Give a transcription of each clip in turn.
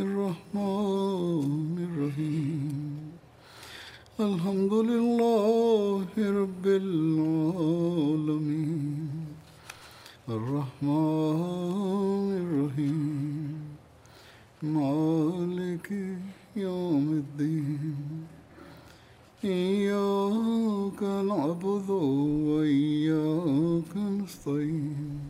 الرحمن الرحيم. الحمد لله رب العالمين. الرحمن الرحيم. مالك يوم الدين. إياك نعبد وإياك نستعين.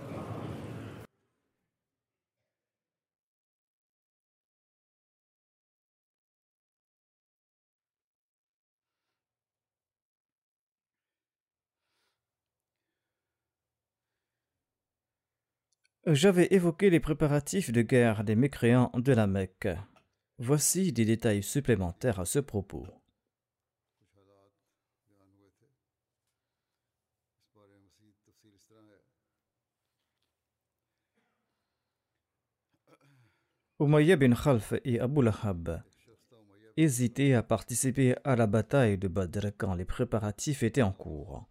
J'avais évoqué les préparatifs de guerre des mécréants de la Mecque. Voici des détails supplémentaires à ce propos. Umayya bin Khalf et Abu Lahab hésitaient à participer à la bataille de Badr quand les préparatifs étaient en cours.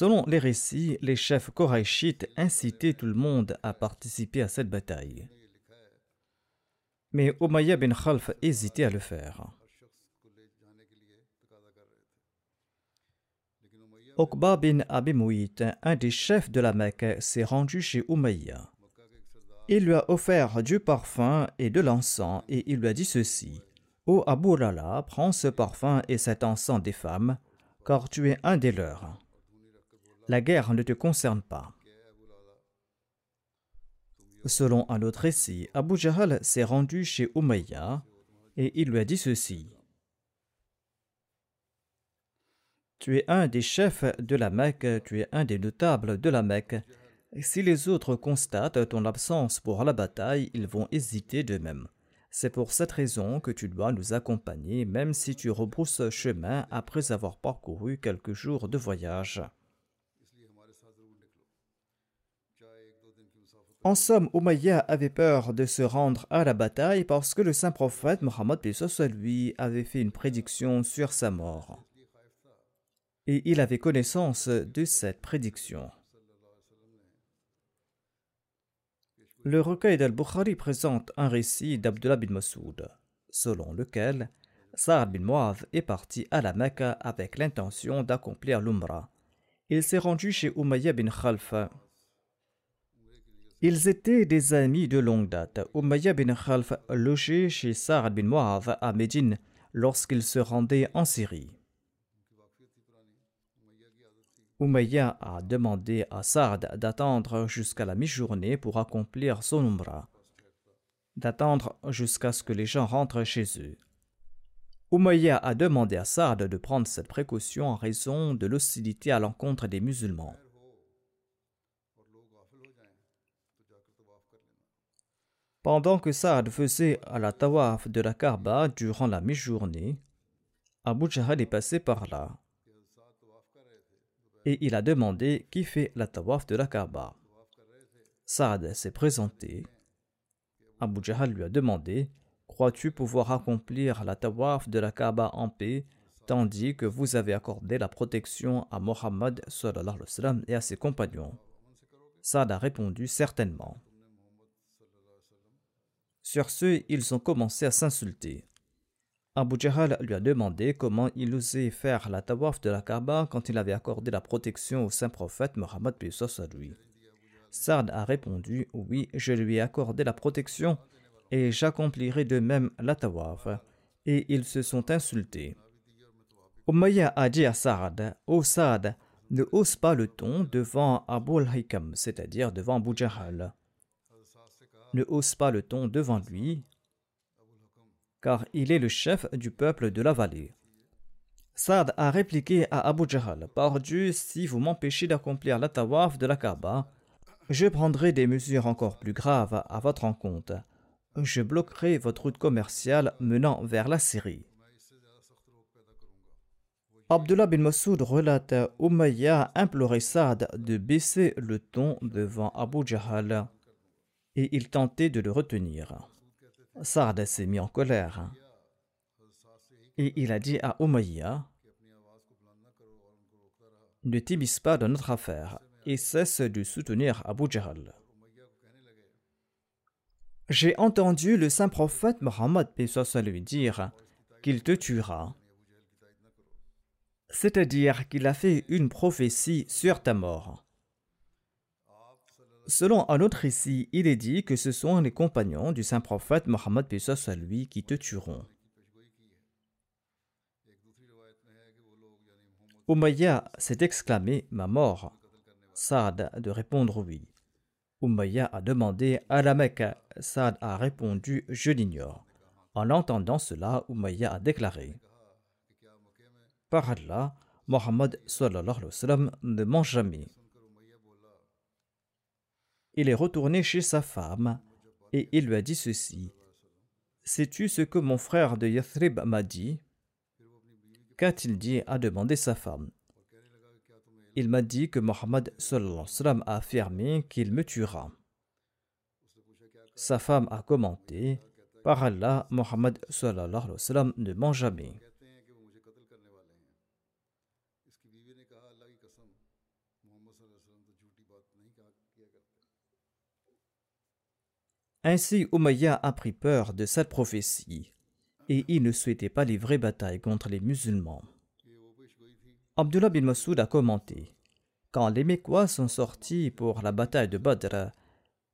Selon les récits, les chefs koraïchites incitaient tout le monde à participer à cette bataille. Mais Umayya bin Khalf hésitait à le faire. Okba bin Abi Mu'it, un des chefs de la Mecque, s'est rendu chez Umayya. Il lui a offert du parfum et de l'encens et il lui a dit ceci Ô Abu Lala, prends ce parfum et cet encens des femmes, car tu es un des leurs. La guerre ne te concerne pas. Selon un autre récit, Abu Jahl s'est rendu chez Umayya et il lui a dit ceci Tu es un des chefs de la Mecque, tu es un des notables de la Mecque. Si les autres constatent ton absence pour la bataille, ils vont hésiter d'eux-mêmes. C'est pour cette raison que tu dois nous accompagner, même si tu rebrousses chemin après avoir parcouru quelques jours de voyage. En somme, Umayya avait peur de se rendre à la bataille parce que le saint prophète Mohammed lui avait fait une prédiction sur sa mort. Et il avait connaissance de cette prédiction. Le recueil d'Al-Bukhari présente un récit d'Abdullah bin Masoud, selon lequel Sa'ad bin Mu'adh est parti à la Mecque avec l'intention d'accomplir l'Umrah. Il s'est rendu chez Umayya bin Khalfa. Ils étaient des amis de longue date. Umayya bin Khalf logeait chez Sa'ad bin Mu'adh à Médine lorsqu'il se rendait en Syrie. Umayya a demandé à Saad d'attendre jusqu'à la mi-journée pour accomplir son umrah, d'attendre jusqu'à ce que les gens rentrent chez eux. Umayya a demandé à Saad de prendre cette précaution en raison de l'hostilité à l'encontre des musulmans. Pendant que Saad faisait à la tawaf de la Kaaba durant la mi-journée, Abu Jahl est passé par là. Et il a demandé qui fait la tawaf de la Kaaba. Saad s'est présenté. Abu Jahl lui a demandé Crois-tu pouvoir accomplir la tawaf de la Kaaba en paix tandis que vous avez accordé la protection à Mohammed et à ses compagnons? Saad a répondu Certainement. Sur ce, ils ont commencé à s'insulter. Abu Jahl lui a demandé comment il osait faire la tawaf de la Kaaba quand il avait accordé la protection au saint prophète Mohammed lui. Saad a répondu Oui, je lui ai accordé la protection et j'accomplirai de même la tawaf. Et ils se sont insultés. Umayya a dit à Saad Ô Saad, ne hausse pas le ton devant Abu al-Hikam, c'est-à-dire devant Abu Jahal. Ne hausse pas le ton devant lui, car il est le chef du peuple de la vallée. Saad a répliqué à Abu Jahal Par Dieu, si vous m'empêchez d'accomplir la tawaf de la Kaaba, je prendrai des mesures encore plus graves à votre encontre. Je bloquerai votre route commerciale menant vers la Syrie. Abdullah bin Masoud relate Umayya implorait Saad de baisser le ton devant Abu Jahal et il tentait de le retenir. Saad s'est mis en colère et il a dit à Umayya Ne t'immisce pas dans notre affaire et cesse de soutenir Abu Jahal. J'ai entendu le saint prophète Mohammed lui dire qu'il te tuera c'est-à-dire qu'il a fait une prophétie sur ta mort. Selon un autre récit, il est dit que ce sont les compagnons du saint prophète Mohammed à lui qui te tueront. Umayya s'est exclamé Ma mort. Saad de répondre oui. Umayya a demandé à la Mecque. Saad a répondu Je l'ignore. En entendant cela, Umayya a déclaré par Allah, Mohammed ne mange jamais. Il est retourné chez sa femme et il lui a dit ceci. Sais-tu ce que mon frère de Yathrib m'a dit? Qu'a-t-il dit? A demandé sa femme. Il m'a dit que Mohammed a affirmé qu'il me tuera. Sa femme a commenté Par Allah, Mohammed ne mange jamais. Ainsi, Umayya a pris peur de cette prophétie et il ne souhaitait pas livrer bataille contre les musulmans. Abdullah bin Masoud a commenté Quand les Mécois sont sortis pour la bataille de Badr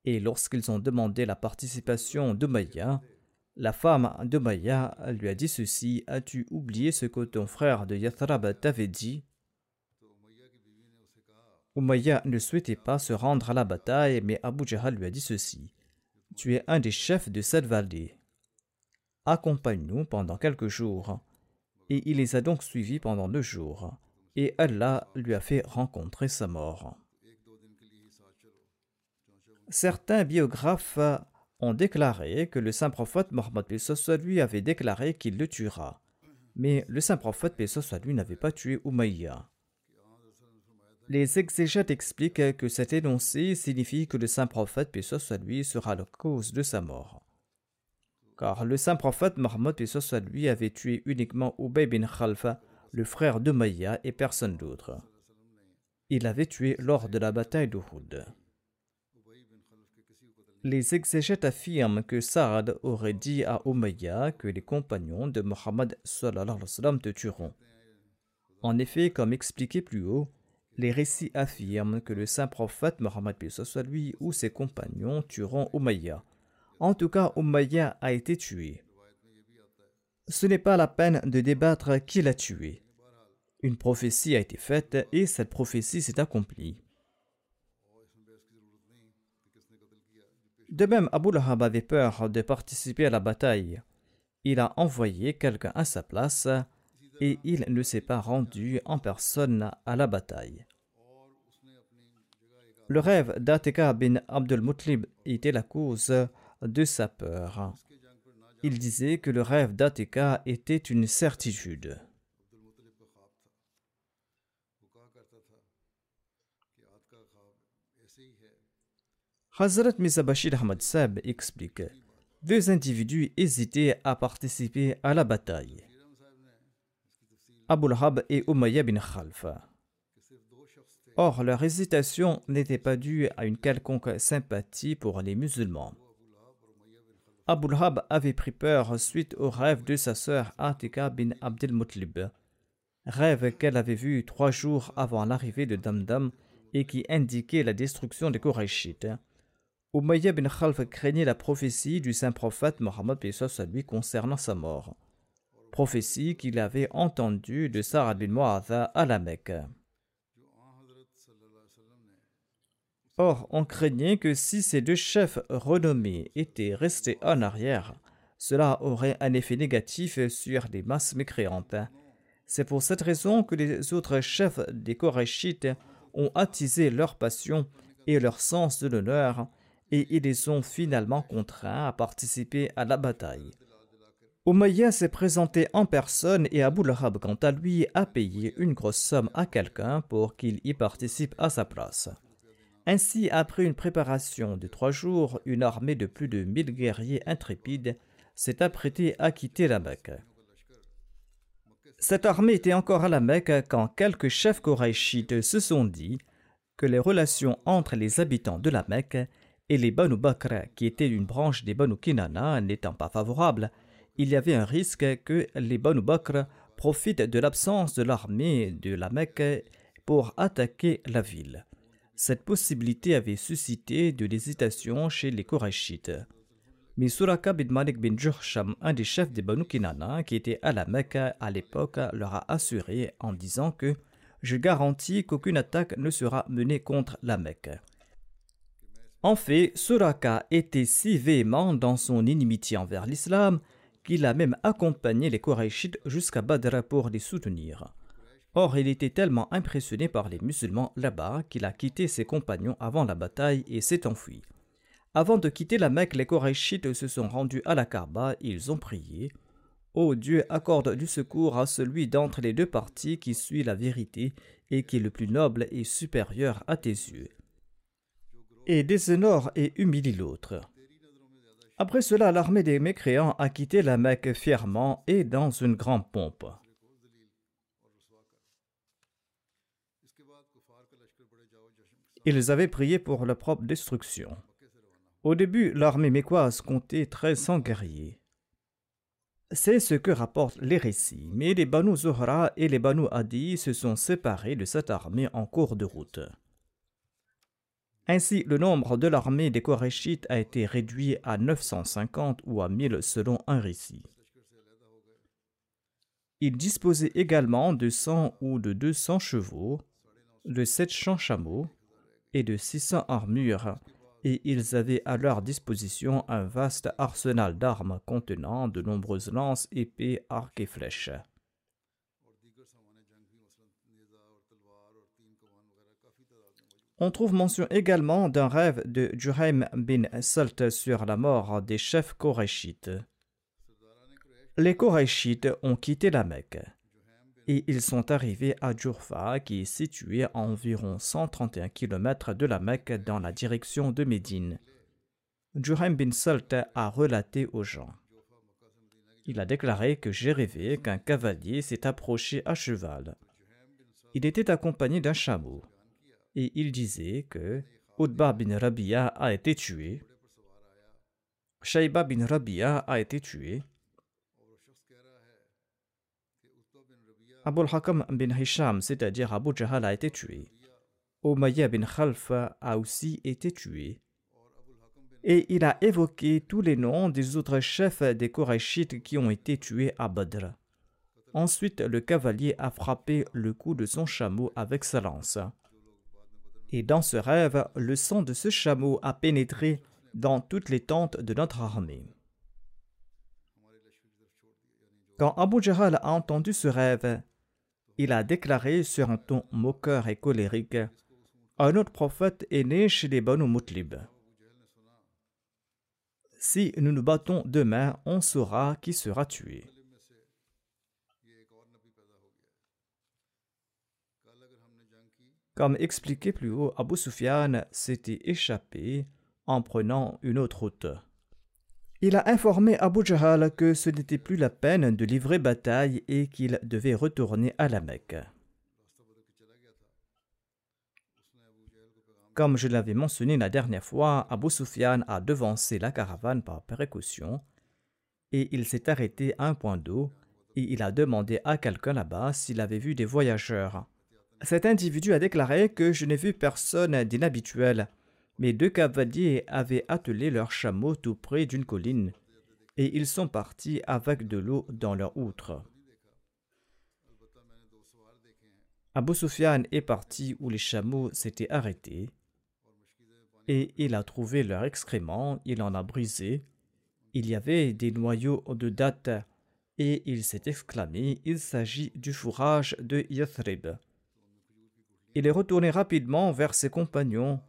et lorsqu'ils ont demandé la participation d'Umayya, la femme d'Umayya lui a dit ceci As-tu oublié ce que ton frère de Yathrab t'avait dit? Umayya ne souhaitait pas se rendre à la bataille, mais Abu Jahal lui a dit ceci tu es un des chefs de cette vallée. Accompagne-nous pendant quelques jours. Et il les a donc suivis pendant deux jours. Et Allah lui a fait rencontrer sa mort. Certains biographes ont déclaré que le saint prophète Mohammed lui avait déclaré qu'il le tuera. Mais le saint prophète lui n'avait pas tué Umayya. Les exégètes expliquent que cet énoncé signifie que le saint prophète, paix lui, sera la cause de sa mort. Car le saint prophète Mohammed, paix lui, avait tué uniquement Ubay bin Khalfa, le frère de Maya, et personne d'autre. Il l'avait tué lors de la bataille d'Uhud. Les exégètes affirment que Saad aurait dit à Umayya que les compagnons de Mohammed te tueront. En effet, comme expliqué plus haut, les récits affirment que le saint prophète Mohammed soit lui ou ses compagnons tueront Umayya. En tout cas, Umayya a été tué. Ce n'est pas la peine de débattre qui l'a tué. Une prophétie a été faite et cette prophétie s'est accomplie. De même, Abu Lahab avait peur de participer à la bataille. Il a envoyé quelqu'un à sa place et il ne s'est pas rendu en personne à la bataille. Le rêve d'Atika bin Abdul Mutlib était la cause de sa peur. Il disait que le rêve d'Atika était une certitude. Hazrat Mizabashir Ahmad Sab explique Deux individus hésitaient à participer à la bataille. Abu Lahab et Umayya bin Khalfa. Or, leur hésitation n'était pas due à une quelconque sympathie pour les musulmans. Abu Lahab avait pris peur suite au rêve de sa sœur Atika bin Abdel Mutlib, rêve qu'elle avait vu trois jours avant l'arrivée de Damdam et qui indiquait la destruction des Korachites. Umayya bin Khalf craignait la prophétie du saint prophète Mohammed lui concernant sa mort prophétie qu'il avait entendue de Sarah bin Mu'adha à la Mecque. Or, on craignait que si ces deux chefs renommés étaient restés en arrière, cela aurait un effet négatif sur les masses mécréantes. C'est pour cette raison que les autres chefs des Korachites ont attisé leur passion et leur sens de l'honneur, et ils les ont finalement contraints à participer à la bataille. Umayya s'est présenté en personne et Abu Lahab, quant à lui, a payé une grosse somme à quelqu'un pour qu'il y participe à sa place. Ainsi, après une préparation de trois jours, une armée de plus de mille guerriers intrépides s'est apprêtée à quitter la Mecque. Cette armée était encore à la Mecque quand quelques chefs koraïchites se sont dit que les relations entre les habitants de la Mecque et les Banu Bakr, qui étaient une branche des Banu Kinana, n'étant pas favorables, il y avait un risque que les Banu Bakr profitent de l'absence de l'armée de la Mecque pour attaquer la ville. Cette possibilité avait suscité de l'hésitation chez les Korachites. Mais Suraka bin Malik bin Jursham, un des chefs des Banu Kinana qui était à la Mecque à l'époque, leur a assuré en disant que je garantis qu'aucune attaque ne sera menée contre la Mecque. En fait, Suraka était si véhément dans son inimitié envers l'islam qu'il a même accompagné les Korachites jusqu'à Badr pour les soutenir. Or, il était tellement impressionné par les musulmans là-bas qu'il a quitté ses compagnons avant la bataille et s'est enfui. Avant de quitter la Mecque, les Korachites se sont rendus à la Kaaba ils ont prié Ô Dieu, accorde du secours à celui d'entre les deux parties qui suit la vérité et qui est le plus noble et supérieur à tes yeux. Et déshonore et humilie l'autre. Après cela, l'armée des mécréants a quitté la Mecque fièrement et dans une grande pompe. Ils avaient prié pour leur propre destruction. Au début, l'armée mécoise comptait 1300 guerriers. C'est ce que rapportent les récits, mais les Banu Zohra et les Banu Adi se sont séparés de cette armée en cours de route. Ainsi, le nombre de l'armée des Korachites a été réduit à 950 ou à 1000 selon un récit. Ils disposaient également de 100 ou de 200 chevaux, de 700 chameaux et de 600 armures et ils avaient à leur disposition un vaste arsenal d'armes contenant de nombreuses lances, épées, arcs et flèches. On trouve mention également d'un rêve de Juhaim bin Salt sur la mort des chefs korachites. Les korachites ont quitté la Mecque et ils sont arrivés à Djurfa, qui est situé à environ 131 km de la Mecque dans la direction de Médine. Juhaim bin Salt a relaté aux gens. Il a déclaré que j'ai rêvé qu'un cavalier s'est approché à cheval. Il était accompagné d'un chameau. Et il disait que Utba bin Rabia a été tué. Shaiba bin Rabia a été tué. Abul Hakam bin Hisham, c'est-à-dire Abu Jahal, a été tué. Umayya bin Khalfa a aussi été tué. Et il a évoqué tous les noms des autres chefs des Korachites qui ont été tués à Badr. Ensuite, le cavalier a frappé le cou de son chameau avec sa lance. Et dans ce rêve, le sang de ce chameau a pénétré dans toutes les tentes de notre armée. Quand Abu Jahal a entendu ce rêve, il a déclaré sur un ton moqueur et colérique Un autre prophète est né chez les Banu Mutlib. Si nous nous battons demain, on saura qui sera tué. Comme expliqué plus haut, Abu Sufyan s'était échappé en prenant une autre route. Il a informé Abu Jahal que ce n'était plus la peine de livrer bataille et qu'il devait retourner à la Mecque. Comme je l'avais mentionné la dernière fois, Abu Sufyan a devancé la caravane par précaution et il s'est arrêté à un point d'eau et il a demandé à quelqu'un là-bas s'il avait vu des voyageurs. Cet individu a déclaré que je n'ai vu personne d'inhabituel mais deux cavaliers avaient attelé leurs chameaux tout près d'une colline, et ils sont partis avec de l'eau dans leur outre. Abu Sufyan est parti où les chameaux s'étaient arrêtés, et il a trouvé leur excrément, il en a brisé. Il y avait des noyaux de date et il s'est exclamé Il s'agit du fourrage de Yathrib. Il est retourné rapidement vers ses compagnons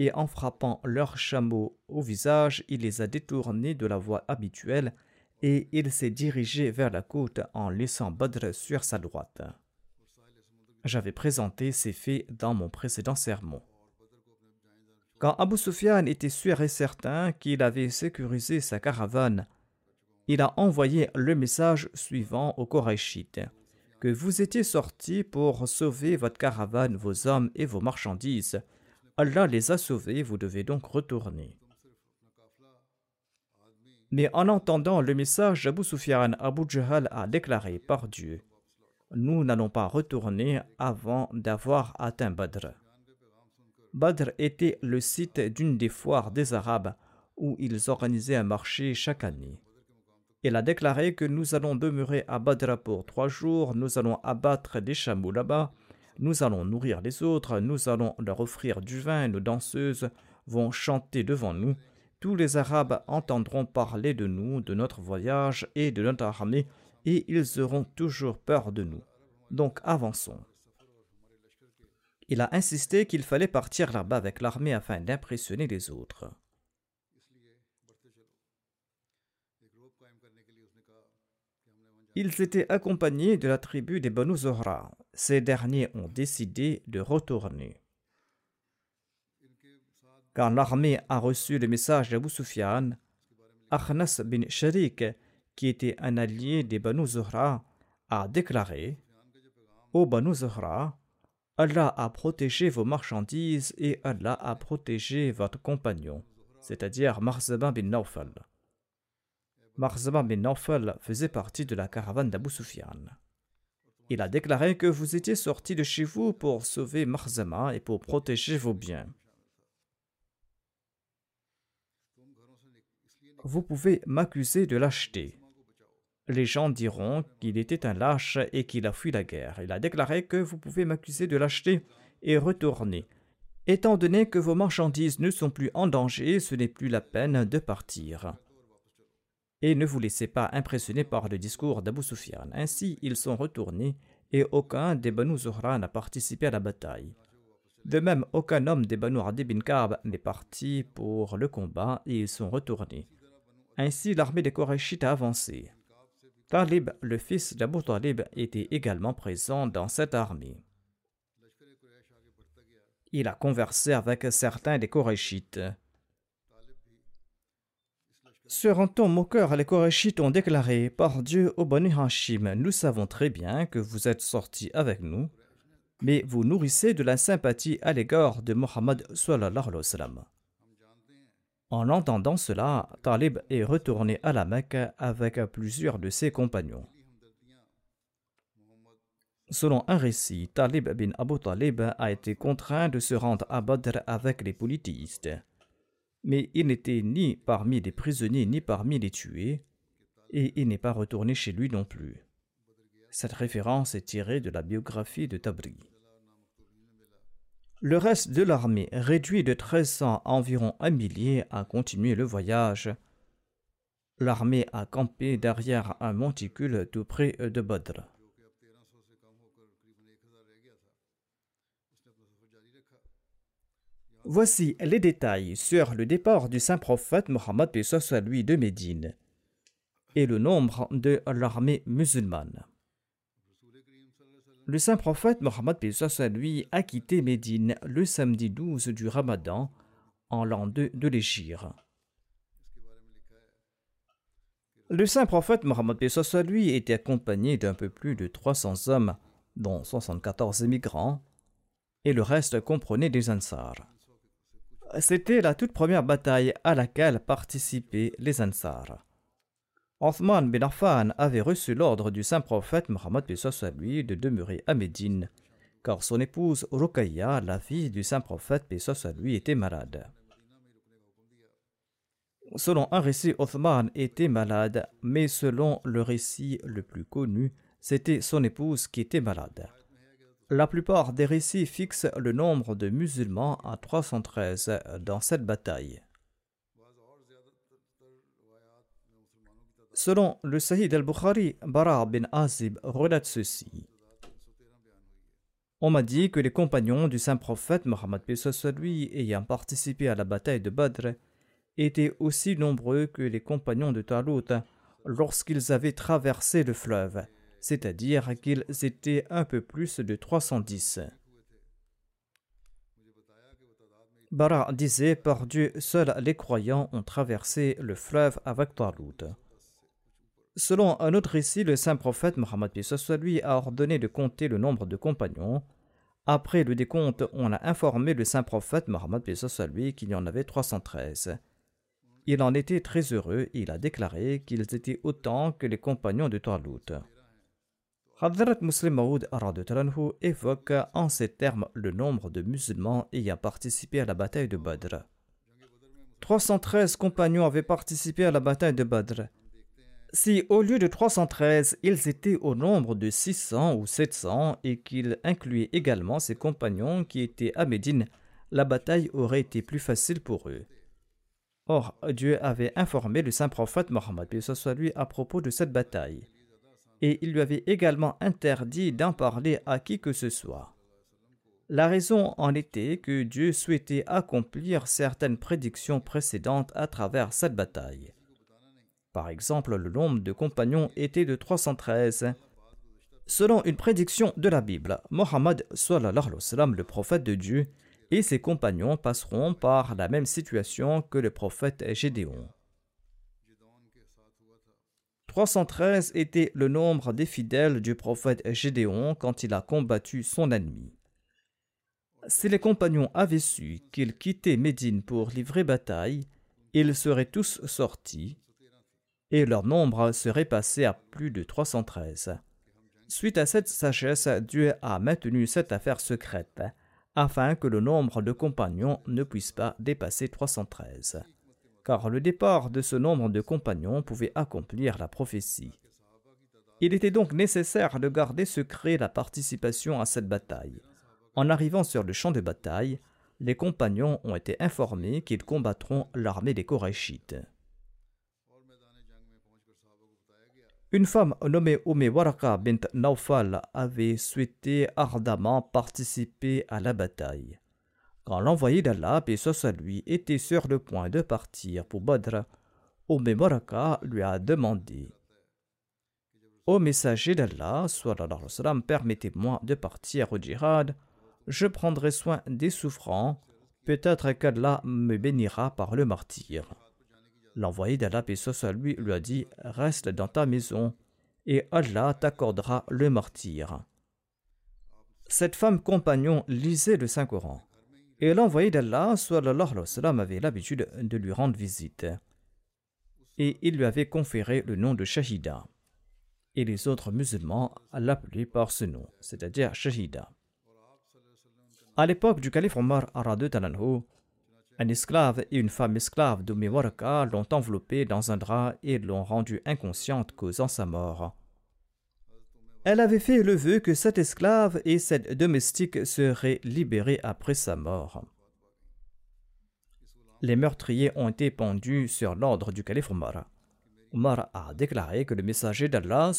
et en frappant leurs chameaux au visage, il les a détournés de la voie habituelle et il s'est dirigé vers la côte en laissant Badr sur sa droite. J'avais présenté ces faits dans mon précédent sermon. Quand Abu Sufyan était sûr et certain qu'il avait sécurisé sa caravane, il a envoyé le message suivant aux Korachites que vous étiez sortis pour sauver votre caravane, vos hommes et vos marchandises. Allah les a sauvés, vous devez donc retourner. Mais en entendant le message, Abu Sufyan, Abu Jahal a déclaré par Dieu Nous n'allons pas retourner avant d'avoir atteint Badr. Badr était le site d'une des foires des Arabes où ils organisaient un marché chaque année. Il a déclaré que nous allons demeurer à Badr pour trois jours, nous allons abattre des chameaux là-bas, nous allons nourrir les autres, nous allons leur offrir du vin, nos danseuses vont chanter devant nous. Tous les Arabes entendront parler de nous, de notre voyage et de notre armée, et ils auront toujours peur de nous. Donc avançons. Il a insisté qu'il fallait partir là-bas avec l'armée afin d'impressionner les autres. Ils étaient accompagnés de la tribu des Banu Zohra. Ces derniers ont décidé de retourner. Quand l'armée a reçu le message d'Abu Sufyan, Akhnas bin Sharik, qui était un allié des Banu Zohra, a déclaré Ô Banu Zohra, Allah a protégé vos marchandises et Allah a protégé votre compagnon, c'est-à-dire Marzaba bin Nawfal. Marzaba bin Nawfal faisait partie de la caravane d'Abu Sufyan. Il a déclaré que vous étiez sorti de chez vous pour sauver Marzama et pour protéger vos biens. Vous pouvez m'accuser de lâcheté les gens diront qu'il était un lâche et qu'il a fui la guerre. Il a déclaré que vous pouvez m'accuser de lâcheté et retourner. Étant donné que vos marchandises ne sont plus en danger, ce n'est plus la peine de partir. Et ne vous laissez pas impressionner par le discours d'Abu Sufyan. Ainsi, ils sont retournés et aucun des Banu Zuhra n'a participé à la bataille. De même, aucun homme des Banu Adi bin Ka'b n'est parti pour le combat et ils sont retournés. Ainsi, l'armée des Korachites a avancé. Talib, le fils d'Abu Talib, était également présent dans cette armée. Il a conversé avec certains des Korachites. Un ton moqueur, les Korachites ont déclaré Par Dieu, au Bani Hashim, nous savons très bien que vous êtes sortis avec nous, mais vous nourrissez de la sympathie à l'égard de Mohammed. En entendant cela, Talib est retourné à la Mecque avec plusieurs de ses compagnons. Selon un récit, Talib bin Abu Talib a été contraint de se rendre à Badr avec les polythéistes. Mais il n'était ni parmi les prisonniers ni parmi les tués, et il n'est pas retourné chez lui non plus. Cette référence est tirée de la biographie de Tabri. Le reste de l'armée, réduit de 1300 à environ un millier, a continué le voyage. L'armée a campé derrière un monticule tout près de Badr. Voici les détails sur le départ du saint prophète Mohammed lui de Médine et le nombre de l'armée musulmane. Le saint prophète Mohammed lui a quitté Médine le samedi 12 du Ramadan en l'an 2 de l'Égypte. Le saint prophète Mohammed lui était accompagné d'un peu plus de 300 hommes, dont 74 émigrants, et le reste comprenait des Ansars. C'était la toute première bataille à laquelle participaient les Ansars. Othman bin avait reçu l'ordre du saint prophète Mohammed lui de demeurer à Médine, car son épouse Ruqayya, la fille du saint prophète lui, était malade. Selon un récit, Othman était malade, mais selon le récit le plus connu, c'était son épouse qui était malade. La plupart des récits fixent le nombre de musulmans à 313 dans cette bataille. Selon le Sahih al-Bukhari, Bara bin Azib relate ceci. On m'a dit que les compagnons du saint prophète Mohammed lui ayant participé à la bataille de Badr étaient aussi nombreux que les compagnons de Talut lorsqu'ils avaient traversé le fleuve, c'est-à-dire qu'ils étaient un peu plus de 310. Bara disait Par Dieu, seuls les croyants ont traversé le fleuve avec Talut. Selon un autre récit, le saint prophète Mohammed lui a ordonné de compter le nombre de compagnons. Après le décompte, on a informé le saint prophète Mohammed lui qu'il y en avait 313. Il en était très heureux il a déclaré qu'ils étaient autant que les compagnons de Talut. Hadrat Muslim Maud évoque en ces termes le nombre de musulmans ayant participé à la bataille de Badr. 313 compagnons avaient participé à la bataille de Badr. Si au lieu de 313, ils étaient au nombre de 600 ou 700 et qu'ils incluaient également ses compagnons qui étaient à Médine, la bataille aurait été plus facile pour eux. Or, Dieu avait informé le saint prophète Mohammed lui à propos de cette bataille, et il lui avait également interdit d'en parler à qui que ce soit. La raison en était que Dieu souhaitait accomplir certaines prédictions précédentes à travers cette bataille. Par exemple, le nombre de compagnons était de 313. Selon une prédiction de la Bible, Mohammed, le prophète de Dieu, et ses compagnons passeront par la même situation que le prophète Gédéon. 313 était le nombre des fidèles du prophète Gédéon quand il a combattu son ennemi. Si les compagnons avaient su qu'ils quittaient Médine pour livrer bataille, ils seraient tous sortis et leur nombre serait passé à plus de 313. Suite à cette sagesse, Dieu a maintenu cette affaire secrète afin que le nombre de compagnons ne puisse pas dépasser 313. Car le départ de ce nombre de compagnons pouvait accomplir la prophétie. Il était donc nécessaire de garder secret la participation à cette bataille. En arrivant sur le champ de bataille, les compagnons ont été informés qu'ils combattront l'armée des Korachites. Une femme nommée Ume Waraka bint Naufal avait souhaité ardemment participer à la bataille. Quand l'envoyé d'Allah, et à lui, était sur le point de partir pour Badr, Ume Waraka lui a demandé Ô messager d'Allah, permettez-moi de partir au djihad, je prendrai soin des souffrants, peut-être qu'Allah me bénira par le martyr. L'envoyé d'Allah, paix à lui, lui a dit Reste dans ta maison, et Allah t'accordera le martyr. Cette femme compagnon lisait le Saint-Coran, et l'envoyé d'Allah avait l'habitude de lui rendre visite. Et il lui avait conféré le nom de Shahida. Et les autres musulmans l'appelaient par ce nom, c'est-à-dire Shahida. À l'époque du calife Omar Talanhu, un esclave et une femme esclave de Mewaraka l'ont enveloppée dans un drap et l'ont rendue inconsciente, causant sa mort. Elle avait fait le vœu que cette esclave et cette domestique seraient libérées après sa mort. Les meurtriers ont été pendus sur l'ordre du calife Omar. Omar a déclaré que le messager d'Allah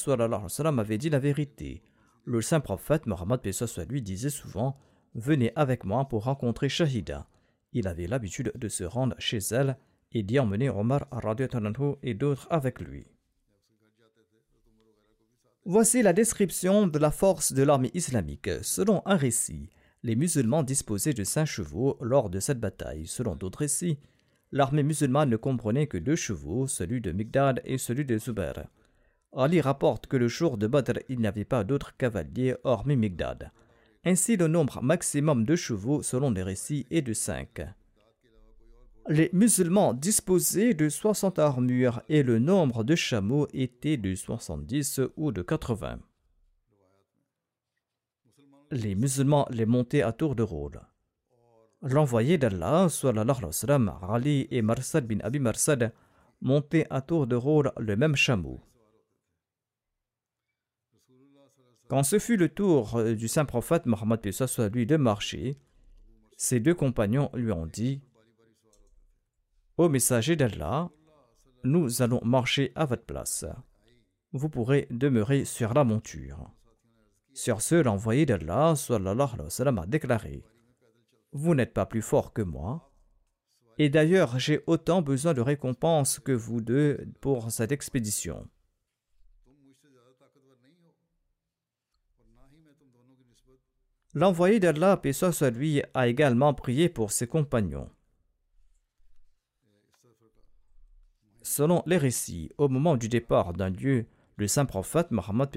avait dit la vérité. Le saint prophète Mohammed lui disait souvent Venez avec moi pour rencontrer Shahida. Il avait l'habitude de se rendre chez elle et d'y emmener Omar et d'autres avec lui. Voici la description de la force de l'armée islamique. Selon un récit, les musulmans disposaient de cinq chevaux lors de cette bataille. Selon d'autres récits, l'armée musulmane ne comprenait que deux chevaux, celui de Migdad et celui de Zubair. Ali rapporte que le jour de Badr, il n'y avait pas d'autres cavaliers hormis Migdad. Ainsi, le nombre maximum de chevaux selon les récits est de 5. Les musulmans disposaient de 60 armures et le nombre de chameaux était de 70 ou de 80. Les musulmans les montaient à tour de rôle. L'envoyé d'Allah, Ali et Marsad bin Abi Marsad, montaient à tour de rôle le même chameau. Quand ce fut le tour euh, du saint prophète Mohammed lui de marcher, ses deux compagnons lui ont dit Ô messager d'Allah, nous allons marcher à votre place. Vous pourrez demeurer sur la monture. Sur ce, l'envoyé d'Allah a déclaré Vous n'êtes pas plus fort que moi. Et d'ailleurs, j'ai autant besoin de récompense que vous deux pour cette expédition. L'envoyé d'Allah, paix lui, a également prié pour ses compagnons. Selon les récits, au moment du départ d'un lieu, le saint prophète Mohammed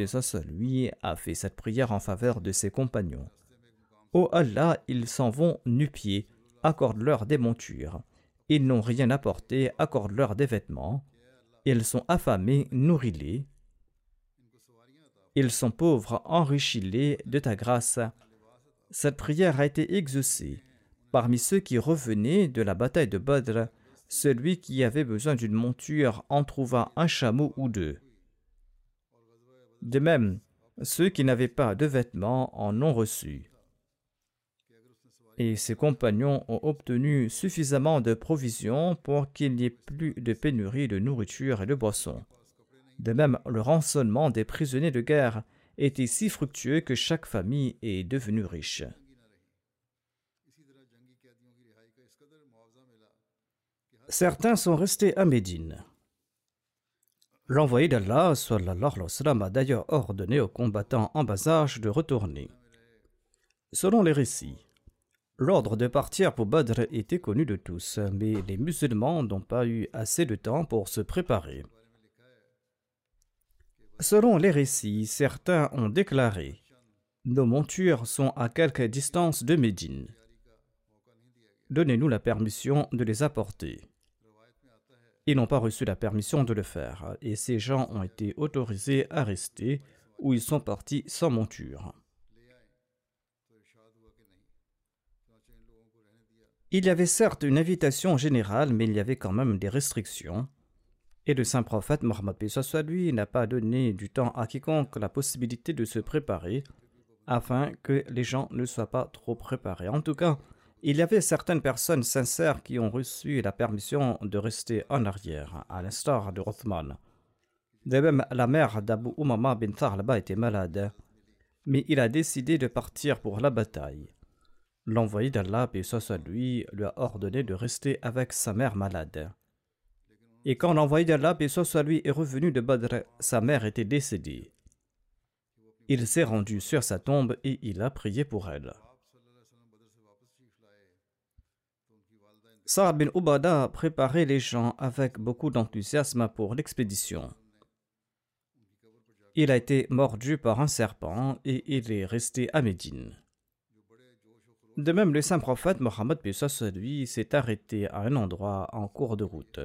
lui a fait cette prière en faveur de ses compagnons. Ô Allah, ils s'en vont nu-pieds, accorde-leur des montures. Ils n'ont rien apporté, accorde-leur des vêtements. Ils sont affamés, nourris-les. Ils sont pauvres, enrichis-les de ta grâce. Cette prière a été exaucée. Parmi ceux qui revenaient de la bataille de Badr, celui qui avait besoin d'une monture en trouva un chameau ou deux. De même, ceux qui n'avaient pas de vêtements en ont reçu. Et ses compagnons ont obtenu suffisamment de provisions pour qu'il n'y ait plus de pénurie de nourriture et de boissons. De même, le rançonnement des prisonniers de guerre était si fructueux que chaque famille est devenue riche. Certains sont restés à Médine. L'envoyé d'Allah a d'ailleurs ordonné aux combattants en bas âge de retourner. Selon les récits, l'ordre de partir pour Badr était connu de tous, mais les musulmans n'ont pas eu assez de temps pour se préparer. Selon les récits, certains ont déclaré Nos montures sont à quelque distance de Médine. Donnez-nous la permission de les apporter. Ils n'ont pas reçu la permission de le faire, et ces gens ont été autorisés à rester où ils sont partis sans monture. Il y avait certes une invitation générale, mais il y avait quand même des restrictions. Et le saint prophète Mohammed soit lui n'a pas donné du temps à quiconque la possibilité de se préparer afin que les gens ne soient pas trop préparés. En tout cas, il y avait certaines personnes sincères qui ont reçu la permission de rester en arrière, à l'instar de Rothman. De même, la mère d'Abu Umama bin Tharlaba était malade, mais il a décidé de partir pour la bataille. L'envoyé d'Allah, et lui, lui a ordonné de rester avec sa mère malade. Et quand l'envoyé d'Allah, et lui, est revenu de Badr, sa mère était décédée. Il s'est rendu sur sa tombe et il a prié pour elle. Saad bin Ubada préparait les gens avec beaucoup d'enthousiasme pour l'expédition. Il a été mordu par un serpent et il est resté à Médine. De même, le saint prophète Mohammed lui s'est arrêté à un endroit en cours de route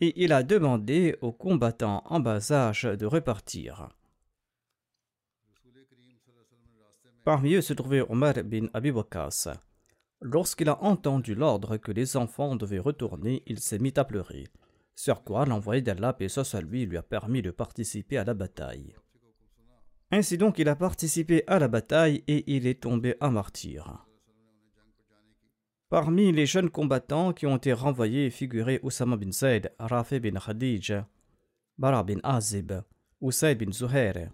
et il a demandé aux combattants en bas âge de repartir. Parmi eux se trouvait Omar bin Abi Lorsqu'il a entendu l'ordre que les enfants devaient retourner, il s'est mis à pleurer. Sur quoi l'envoyé d'Allah, et à lui, lui a permis de participer à la bataille. Ainsi donc, il a participé à la bataille et il est tombé un martyr. Parmi les jeunes combattants qui ont été renvoyés figuraient Oussama bin Zaid, Rafi bin Khadij, Bara bin Azib, Usaid bin Zuhair,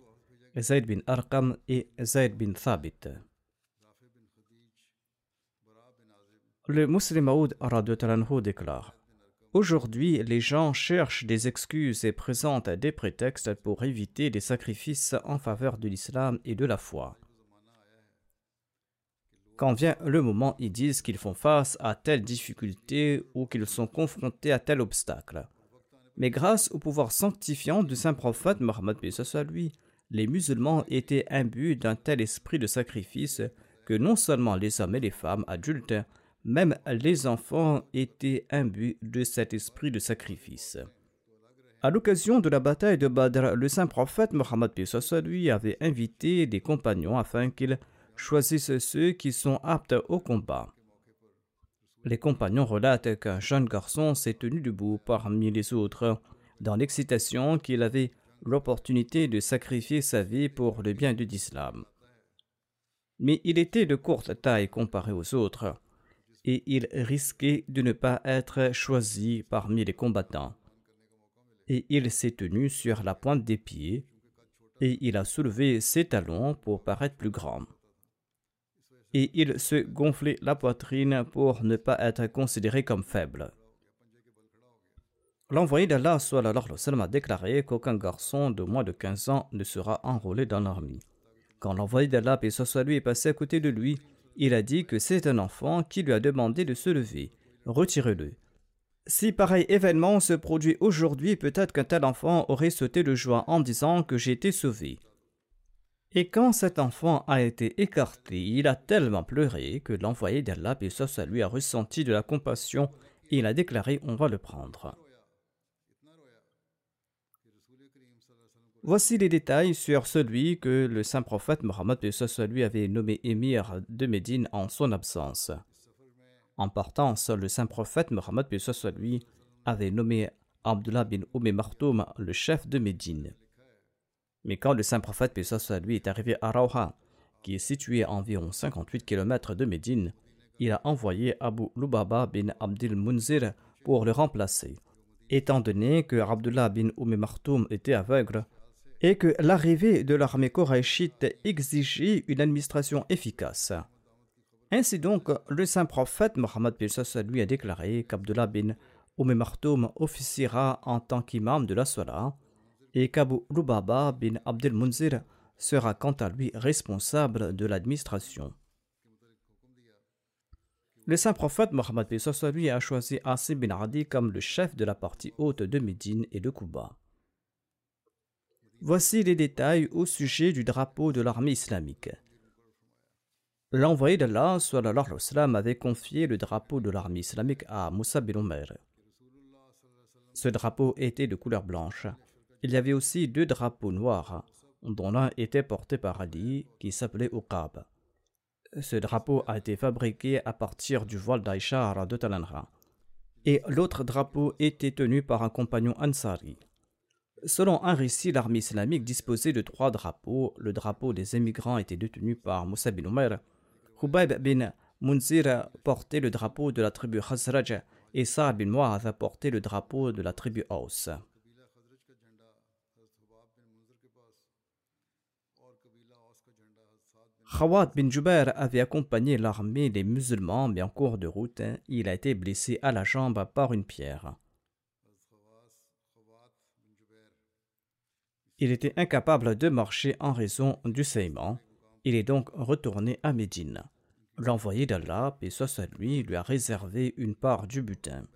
Zaid bin Arqam et Zaid bin Thabit. Le Muslim Maoud déclare Aujourd'hui, les gens cherchent des excuses et présentent des prétextes pour éviter des sacrifices en faveur de l'islam et de la foi. Quand vient le moment, ils disent qu'ils font face à telle difficulté ou qu'ils sont confrontés à tel obstacle. Mais grâce au pouvoir sanctifiant du saint prophète Mohammed lui, les musulmans étaient imbus d'un tel esprit de sacrifice que non seulement les hommes et les femmes adultes, même les enfants étaient imbus de cet esprit de sacrifice. À l'occasion de la bataille de Badr, le saint prophète Mohammed lui avait invité des compagnons afin qu'ils choisissent ceux qui sont aptes au combat. Les compagnons relatent qu'un jeune garçon s'est tenu debout parmi les autres, dans l'excitation qu'il avait l'opportunité de sacrifier sa vie pour le bien de l'islam. Mais il était de courte taille comparé aux autres, et il risquait de ne pas être choisi parmi les combattants. Et il s'est tenu sur la pointe des pieds, et il a soulevé ses talons pour paraître plus grand. Et il se gonflait la poitrine pour ne pas être considéré comme faible. L'envoyé d'Allah a déclaré qu'aucun garçon de moins de 15 ans ne sera enrôlé dans l'armée. Quand l'envoyé d'Allah, et soit lui, est passé à côté de lui, il a dit que c'est un enfant qui lui a demandé de se lever. Retirez-le. Si pareil événement se produit aujourd'hui, peut-être qu'un tel enfant aurait sauté de joie en disant que j'ai été sauvé. Et quand cet enfant a été écarté, il a tellement pleuré que l'envoyé d'Allah, et lui, a ressenti de la compassion et il a déclaré On va le prendre. Voici les détails sur celui que le saint prophète Mohammed lui avait nommé émir de Médine en son absence. En partant, seul le saint prophète Mohammed lui avait nommé Abdullah bin Umm Martoum le chef de Médine. Mais quand le saint prophète lui est arrivé à Rauha, qui est situé à environ 58 km de Médine, il a envoyé Abu Lubaba bin Abdil Munzir pour le remplacer. Étant donné que Abdullah bin Umm Martoum était aveugle, et que l'arrivée de l'armée koraïchite exigeait une administration efficace. Ainsi donc, le saint prophète Mohammed lui a déclaré qu'Abdullah bin Umm Martoum officiera en tant qu'imam de la Salah et qu'Abu Lubaba bin Abdel Munzir sera quant à lui responsable de l'administration. Le saint prophète Mohammed lui a choisi Asim bin Adi comme le chef de la partie haute de Médine et de Kuba. Voici les détails au sujet du drapeau de l'armée islamique. L'envoyé d'Allah avait confié le drapeau de l'armée islamique à Moussa bin Omer. Ce drapeau était de couleur blanche. Il y avait aussi deux drapeaux noirs, dont l'un était porté par Ali, qui s'appelait Uqab. Ce drapeau a été fabriqué à partir du voile d'Aïcha de Talanra. Et l'autre drapeau était tenu par un compagnon Ansari. Selon un récit, l'armée islamique disposait de trois drapeaux. Le drapeau des émigrants était détenu par Moussa bin Omer. Hubayb bin Munzir portait le drapeau de la tribu Khazraj et Sa'ad bin Mu'adh portait le drapeau de la tribu Aus. Khawat bin Jubair avait accompagné l'armée des musulmans, mais en cours de route, il a été blessé à la jambe par une pierre. Il était incapable de marcher en raison du saignement. Il est donc retourné à Médine. L'envoyé d'Allah, paix soit lui, lui a réservé une part du butin.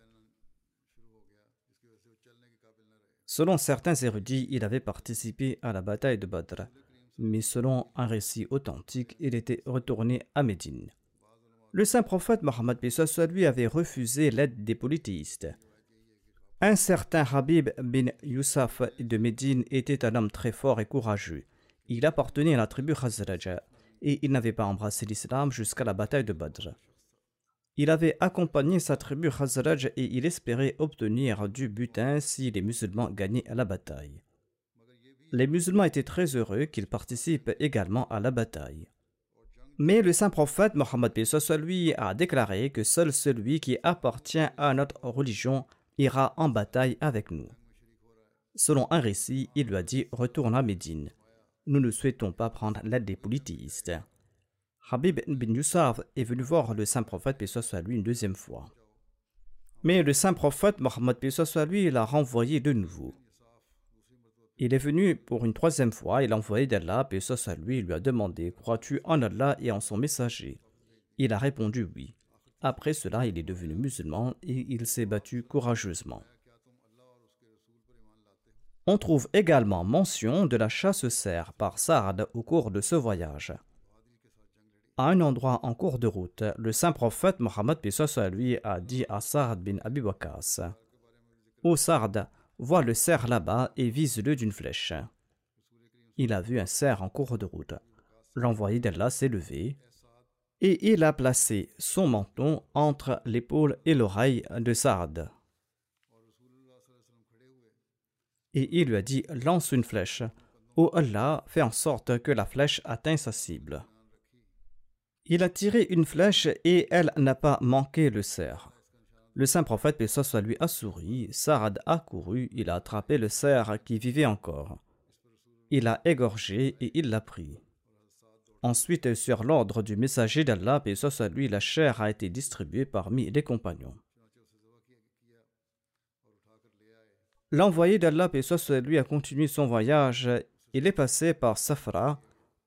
Selon certains érudits, il avait participé à la bataille de Badr, mais selon un récit authentique, il était retourné à Médine. Le saint prophète Mohammed lui avait refusé l'aide des polythéistes. Un certain Habib bin Youssaf de Médine était un homme très fort et courageux. Il appartenait à la tribu Khazraj et il n'avait pas embrassé l'islam jusqu'à la bataille de Badr. Il avait accompagné sa tribu Khazraj et il espérait obtenir du butin si les musulmans gagnaient la bataille. Les musulmans étaient très heureux qu'il participe également à la bataille. Mais le saint prophète Mohammed lui a déclaré que seul celui qui appartient à notre religion ira en bataille avec nous. Selon un récit, il lui a dit Retourne à Médine. Nous ne souhaitons pas prendre l'aide des politistes. Habib bin Yusuf est venu voir le saint prophète, paix soit une deuxième fois. Mais le saint prophète Mohammed, paix soit l'a renvoyé de nouveau. Il est venu pour une troisième fois et l'envoyé d'Allah, paix soit lui, lui a demandé Crois-tu en Allah et en son messager? Il a répondu oui. Après cela, il est devenu musulman et il s'est battu courageusement. On trouve également mention de la chasse cerf par Saad au cours de ce voyage. À un endroit en cours de route, le saint prophète Mohammed lui a dit à Saad bin Abi Waqas Ô Saad, vois le cerf là-bas et vise-le d'une flèche. Il a vu un cerf en cours de route. L'envoyé d'Allah s'est levé, et il a placé son menton entre l'épaule et l'oreille de Saad. Et il lui a dit Lance une flèche. Ô Allah, fais en sorte que la flèche atteigne sa cible. Il a tiré une flèche et elle n'a pas manqué le cerf. Le saint prophète, paix soit lui, a souri. Sarad a couru, il a attrapé le cerf qui vivait encore. Il l'a égorgé et il l'a pris. Ensuite, sur l'ordre du messager d'Allah, la chair a été distribuée parmi les compagnons. L'envoyé d'Allah, soit lui, a continué son voyage. Il est passé par Safra,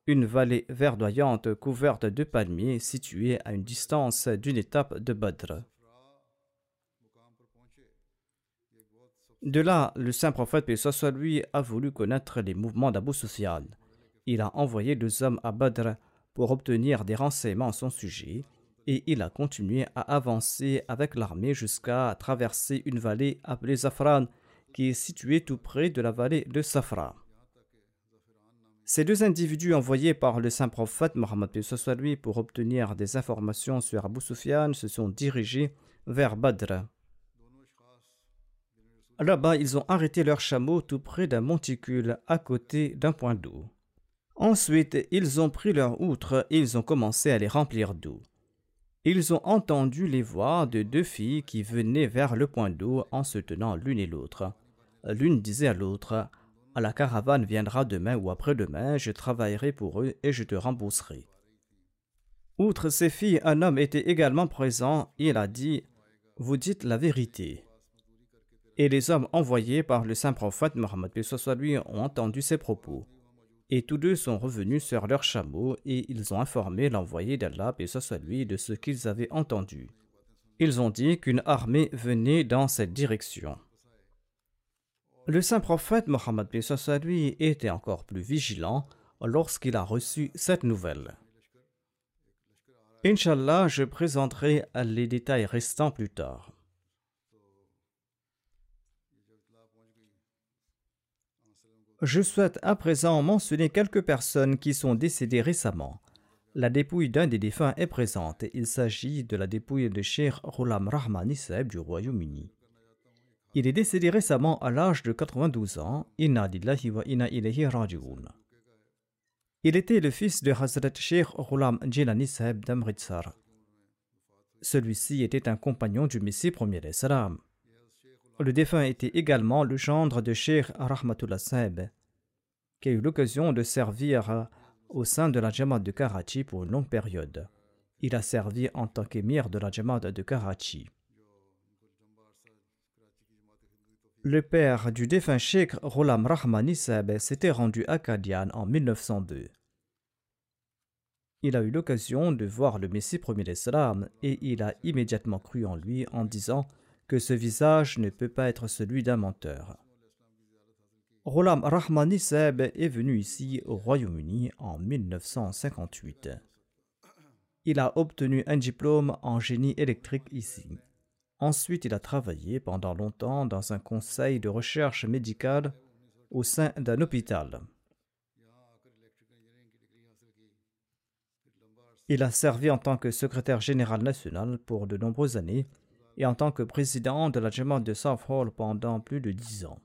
une vallée verdoyante couverte de palmiers située à une distance d'une étape de Badr. De là, le saint prophète, paix a voulu connaître les mouvements d'Abu Sufyan. Il a envoyé deux hommes à Badr pour obtenir des renseignements à son sujet, et il a continué à avancer avec l'armée jusqu'à traverser une vallée appelée Zafran, qui est située tout près de la vallée de Safra. Ces deux individus envoyés par le saint prophète Mohammed lui pour obtenir des informations sur Abu Sufyan se sont dirigés vers Badr. Là-bas, ils ont arrêté leurs chameaux tout près d'un monticule à côté d'un point d'eau. Ensuite, ils ont pris leur outre et ils ont commencé à les remplir d'eau. Ils ont entendu les voix de deux filles qui venaient vers le point d'eau en se tenant l'une et l'autre. L'une disait à l'autre la caravane viendra demain ou après-demain, je travaillerai pour eux et je te rembourserai. Outre ces filles, un homme était également présent et il a dit Vous dites la vérité. Et les hommes envoyés par le saint prophète Mohammed lui ont entendu ces propos. Et tous deux sont revenus sur leurs chameaux et ils ont informé l'envoyé d'Allah lui de ce qu'ils avaient entendu. Ils ont dit qu'une armée venait dans cette direction. Le saint prophète Mohammed lui était encore plus vigilant lorsqu'il a reçu cette nouvelle. Inch'Allah, je présenterai les détails restants plus tard. Je souhaite à présent mentionner quelques personnes qui sont décédées récemment. La dépouille d'un des défunts est présente. Il s'agit de la dépouille de Sheikh Ghulam Rahman Sahib du Royaume-Uni. Il est décédé récemment à l'âge de 92 ans. Inna wa inna ilayhi. Il était le fils de Hazrat Sheikh Ghulam Jilani Sahib d'Amritsar. Celui-ci était un compagnon du Messie premier salam. Le défunt était également le gendre de Sheikh Rahmatullah Sahib, qui a eu l'occasion de servir au sein de la Jamaat de Karachi pour une longue période. Il a servi en tant qu'émir de la Jamaat de Karachi. Le père du défunt Sheikh Ghulam Rahmani Sahib s'était rendu à Kadian en 1902. Il a eu l'occasion de voir le Messie premier d'Islam et il a immédiatement cru en lui en disant que ce visage ne peut pas être celui d'un menteur. Ghulam Rahmani Sahib est venu ici au Royaume-Uni en 1958. Il a obtenu un diplôme en génie électrique ici. Ensuite, il a travaillé pendant longtemps dans un conseil de recherche médicale au sein d'un hôpital. Il a servi en tant que secrétaire général national pour de nombreuses années et en tant que président de la Jamaat de South Hall pendant plus de dix ans.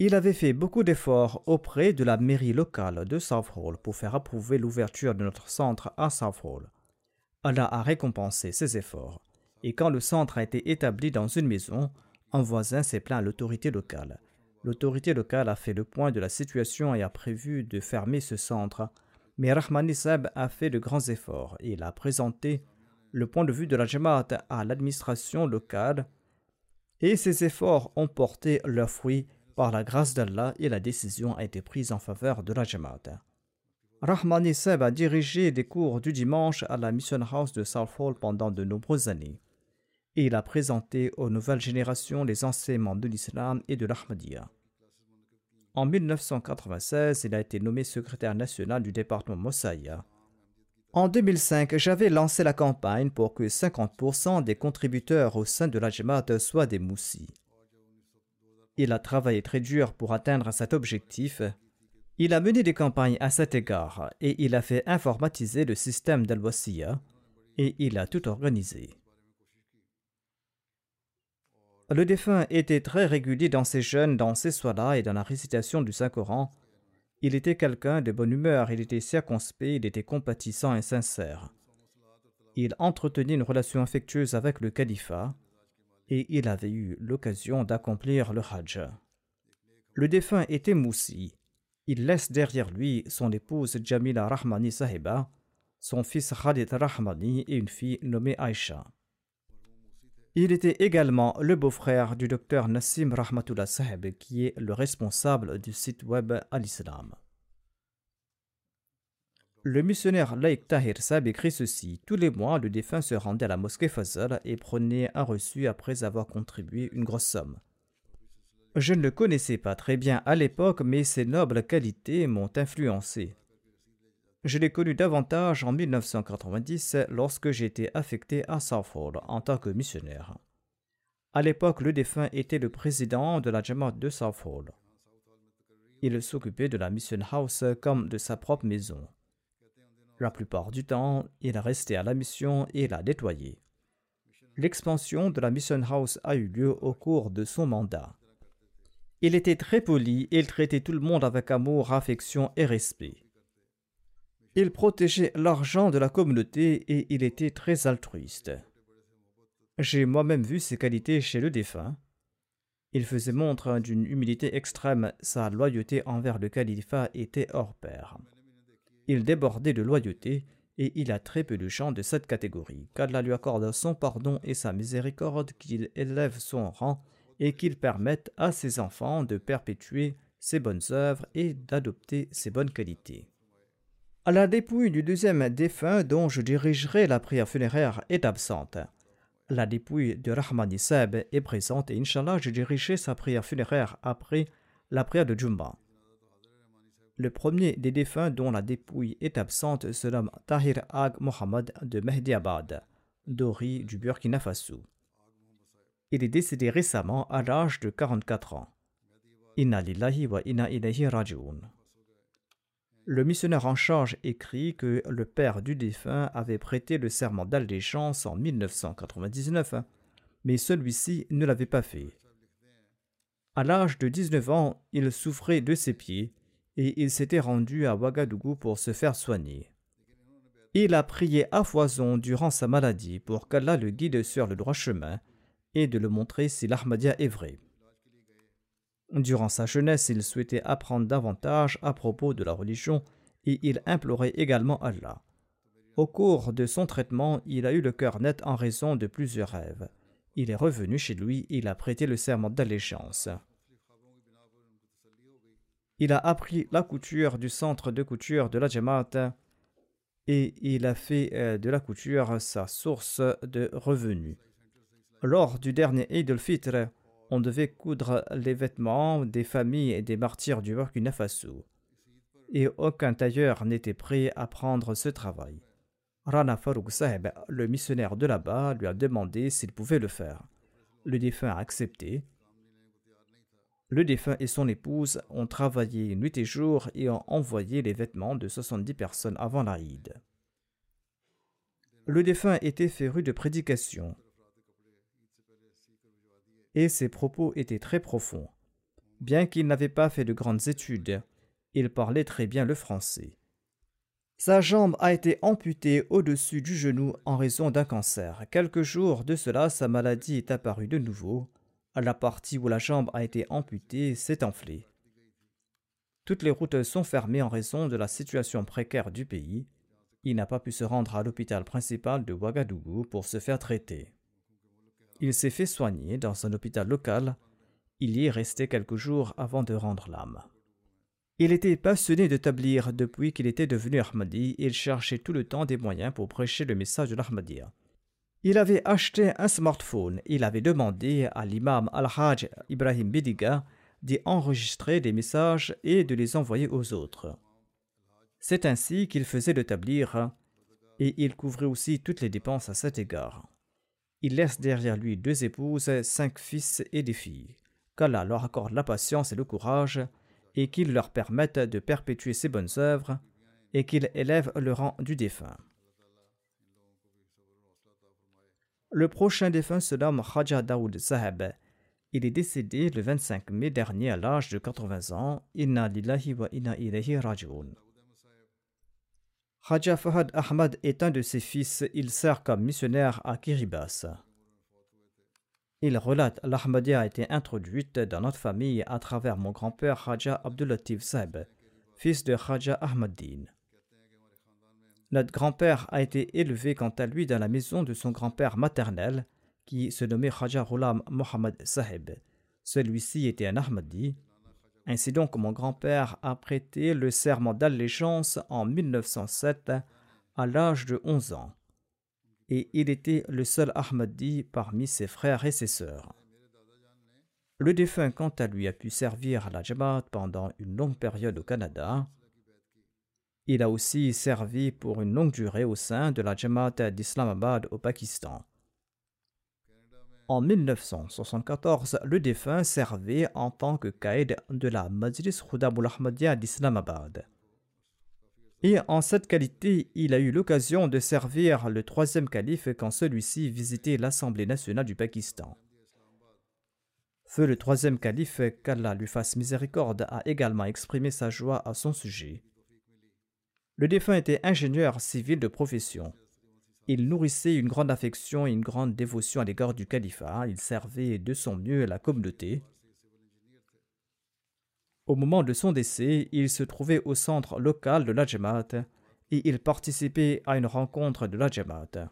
Il avait fait beaucoup d'efforts auprès de la mairie locale de South Hall pour faire approuver l'ouverture de notre centre à South Hall. Allah a récompensé ses efforts. Et quand le centre a été établi dans une maison, un voisin s'est plaint à l'autorité locale. L'autorité locale a fait le point de la situation et a prévu de fermer ce centre. Mais Rahman Sab a fait de grands efforts et il a présenté le point de vue de la Jamaat à l'administration locale. Et ces efforts ont porté leurs fruits par la grâce d'Allah et la décision a été prise en faveur de la Jamaat. Rahmani Seb a dirigé des cours du dimanche à la Mission House de Southall pendant de nombreuses années. Et il a présenté aux nouvelles générations les enseignements de l'islam et de l'Ahmadiyya. En 1996, il a été nommé secrétaire national du département Mossaya. En 2005, j'avais lancé la campagne pour que 50% des contributeurs au sein de la Jamaat soient des moussis. Il a travaillé très dur pour atteindre cet objectif il a mené des campagnes à cet égard et il a fait informatiser le système dal et il a tout organisé. Le défunt était très régulier dans ses jeûnes, dans ses soirs-là et dans la récitation du Saint-Coran. Il était quelqu'un de bonne humeur, il était circonspect, il était compatissant et sincère. Il entretenait une relation affectueuse avec le califat et il avait eu l'occasion d'accomplir le Hajj. Le défunt était Moussi. Il laisse derrière lui son épouse Jamila Rahmani Sahiba, son fils Khalid Rahmani et une fille nommée Aisha. Il était également le beau-frère du docteur Nassim Rahmatullah Sahib, qui est le responsable du site web Al-Islam. Le missionnaire laïc Tahir Sab écrit ceci Tous les mois, le défunt se rendait à la mosquée Fazal et prenait un reçu après avoir contribué une grosse somme. Je ne le connaissais pas très bien à l'époque, mais ses nobles qualités m'ont influencé. Je l'ai connu davantage en 1990 lorsque j'ai été affecté à Southall en tant que missionnaire. À l'époque, le défunt était le président de la Jamaat de Southall. Il s'occupait de la Mission House comme de sa propre maison. La plupart du temps, il restait à la mission et la nettoyait. L'expansion de la Mission House a eu lieu au cours de son mandat. Il était très poli et il traitait tout le monde avec amour, affection et respect. Il protégeait l'argent de la communauté et il était très altruiste. J'ai moi-même vu ses qualités chez le défunt. Il faisait montre d'une humilité extrême, sa loyauté envers le califat était hors pair. Il débordait de loyauté et il a très peu de gens de cette catégorie, qu'Allah lui accorde son pardon et sa miséricorde, qu'il élève son rang et qu'il permette à ses enfants de perpétuer ses bonnes œuvres et d'adopter ses bonnes qualités. La dépouille du deuxième défunt dont je dirigerai la prière funéraire est absente. La dépouille de Rahmani Seb est présente et Inch'Allah je dirigerai sa prière funéraire après la prière de Jumba. Le premier des défunts dont la dépouille est absente se nomme Tahir Ag Mohammad de Mehdiabad, d'Ori du Burkina Faso. Il est décédé récemment à l'âge de 44 ans. Inna lillahi wa inna ilayhi raji'un. Le missionnaire en charge écrit que le père du défunt avait prêté le serment d'allégeance en 1999, mais celui-ci ne l'avait pas fait. À l'âge de 19 ans, il souffrait de ses pieds et il s'était rendu à Ouagadougou pour se faire soigner. Il a prié à foison durant sa maladie pour qu'Allah le guide sur le droit chemin et de le montrer si l'Ahmadiyya est vrai. Durant sa jeunesse, il souhaitait apprendre davantage à propos de la religion et il implorait également Allah. Au cours de son traitement, il a eu le cœur net en raison de plusieurs rêves. Il est revenu chez lui et il a prêté le serment d'allégeance. Il a appris la couture du centre de couture de la Jamaat et il a fait euh, de la couture sa source de revenus. Lors du dernier Eid al-Fitr, on devait coudre les vêtements des familles et des martyrs du Burkina Faso. Et aucun tailleur n'était prêt à prendre ce travail. Rana Farouk Saheb, le missionnaire de là-bas, lui a demandé s'il pouvait le faire. Le défunt a accepté le défunt et son épouse ont travaillé nuit et jour et ont envoyé les vêtements de 70 personnes avant l'Aïd. Le défunt était féru de prédication et ses propos étaient très profonds. Bien qu'il n'avait pas fait de grandes études, il parlait très bien le français. Sa jambe a été amputée au-dessus du genou en raison d'un cancer. Quelques jours de cela, sa maladie est apparue de nouveau la partie où la jambe a été amputée s'est enflée. Toutes les routes sont fermées en raison de la situation précaire du pays. Il n'a pas pu se rendre à l'hôpital principal de Ouagadougou pour se faire traiter. Il s'est fait soigner dans un hôpital local. Il y est resté quelques jours avant de rendre l'âme. Il était passionné de tablir depuis qu'il était devenu Ahmadi il cherchait tout le temps des moyens pour prêcher le message de l'Ahmadiyya. Il avait acheté un smartphone. Il avait demandé à l'imam Al-Hajj Ibrahim Bidiga d'y enregistrer des messages et de les envoyer aux autres. C'est ainsi qu'il faisait le tablir et il couvrait aussi toutes les dépenses à cet égard. Il laisse derrière lui deux épouses, cinq fils et des filles. Qu'Allah leur accorde la patience et le courage et qu'il leur permette de perpétuer ses bonnes œuvres et qu'il élève le rang du défunt. Le prochain défunt se nomme Khaja Daoud Zahab. Il est décédé le 25 mai dernier à l'âge de 80 ans. Inna lillahi wa inna ilayhi raji'un. Raja Fahad Ahmad est un de ses fils. Il sert comme missionnaire à Kiribati. Il relate l'Ahmadiyya a été introduite dans notre famille à travers mon grand-père Raja Abdulatif Saib, fils de Raja Ahmaddin. Notre grand-père a été élevé quant à lui dans la maison de son grand-père maternel, qui se nommait Raja Ghulam Mohammad Sahib. Celui-ci était un Ahmadi. Ainsi donc, mon grand-père a prêté le serment d'allégeance en 1907 à l'âge de 11 ans et il était le seul Ahmadi parmi ses frères et ses sœurs. Le défunt, quant à lui, a pu servir la Jamaat pendant une longue période au Canada. Il a aussi servi pour une longue durée au sein de la Jamaat d'Islamabad au Pakistan. En 1974, le défunt servait en tant que caïd de la Majlis Khudamul Ahmadiyya d'Islamabad. Et en cette qualité, il a eu l'occasion de servir le troisième calife quand celui-ci visitait l'Assemblée nationale du Pakistan. Feu le troisième calife, qu'Allah lui fasse miséricorde, a également exprimé sa joie à son sujet. Le défunt était ingénieur civil de profession. Il nourrissait une grande affection et une grande dévotion à l'égard du califat. Il servait de son mieux la communauté. Au moment de son décès, il se trouvait au centre local de la Jamaat et il participait à une rencontre de la Jamaat.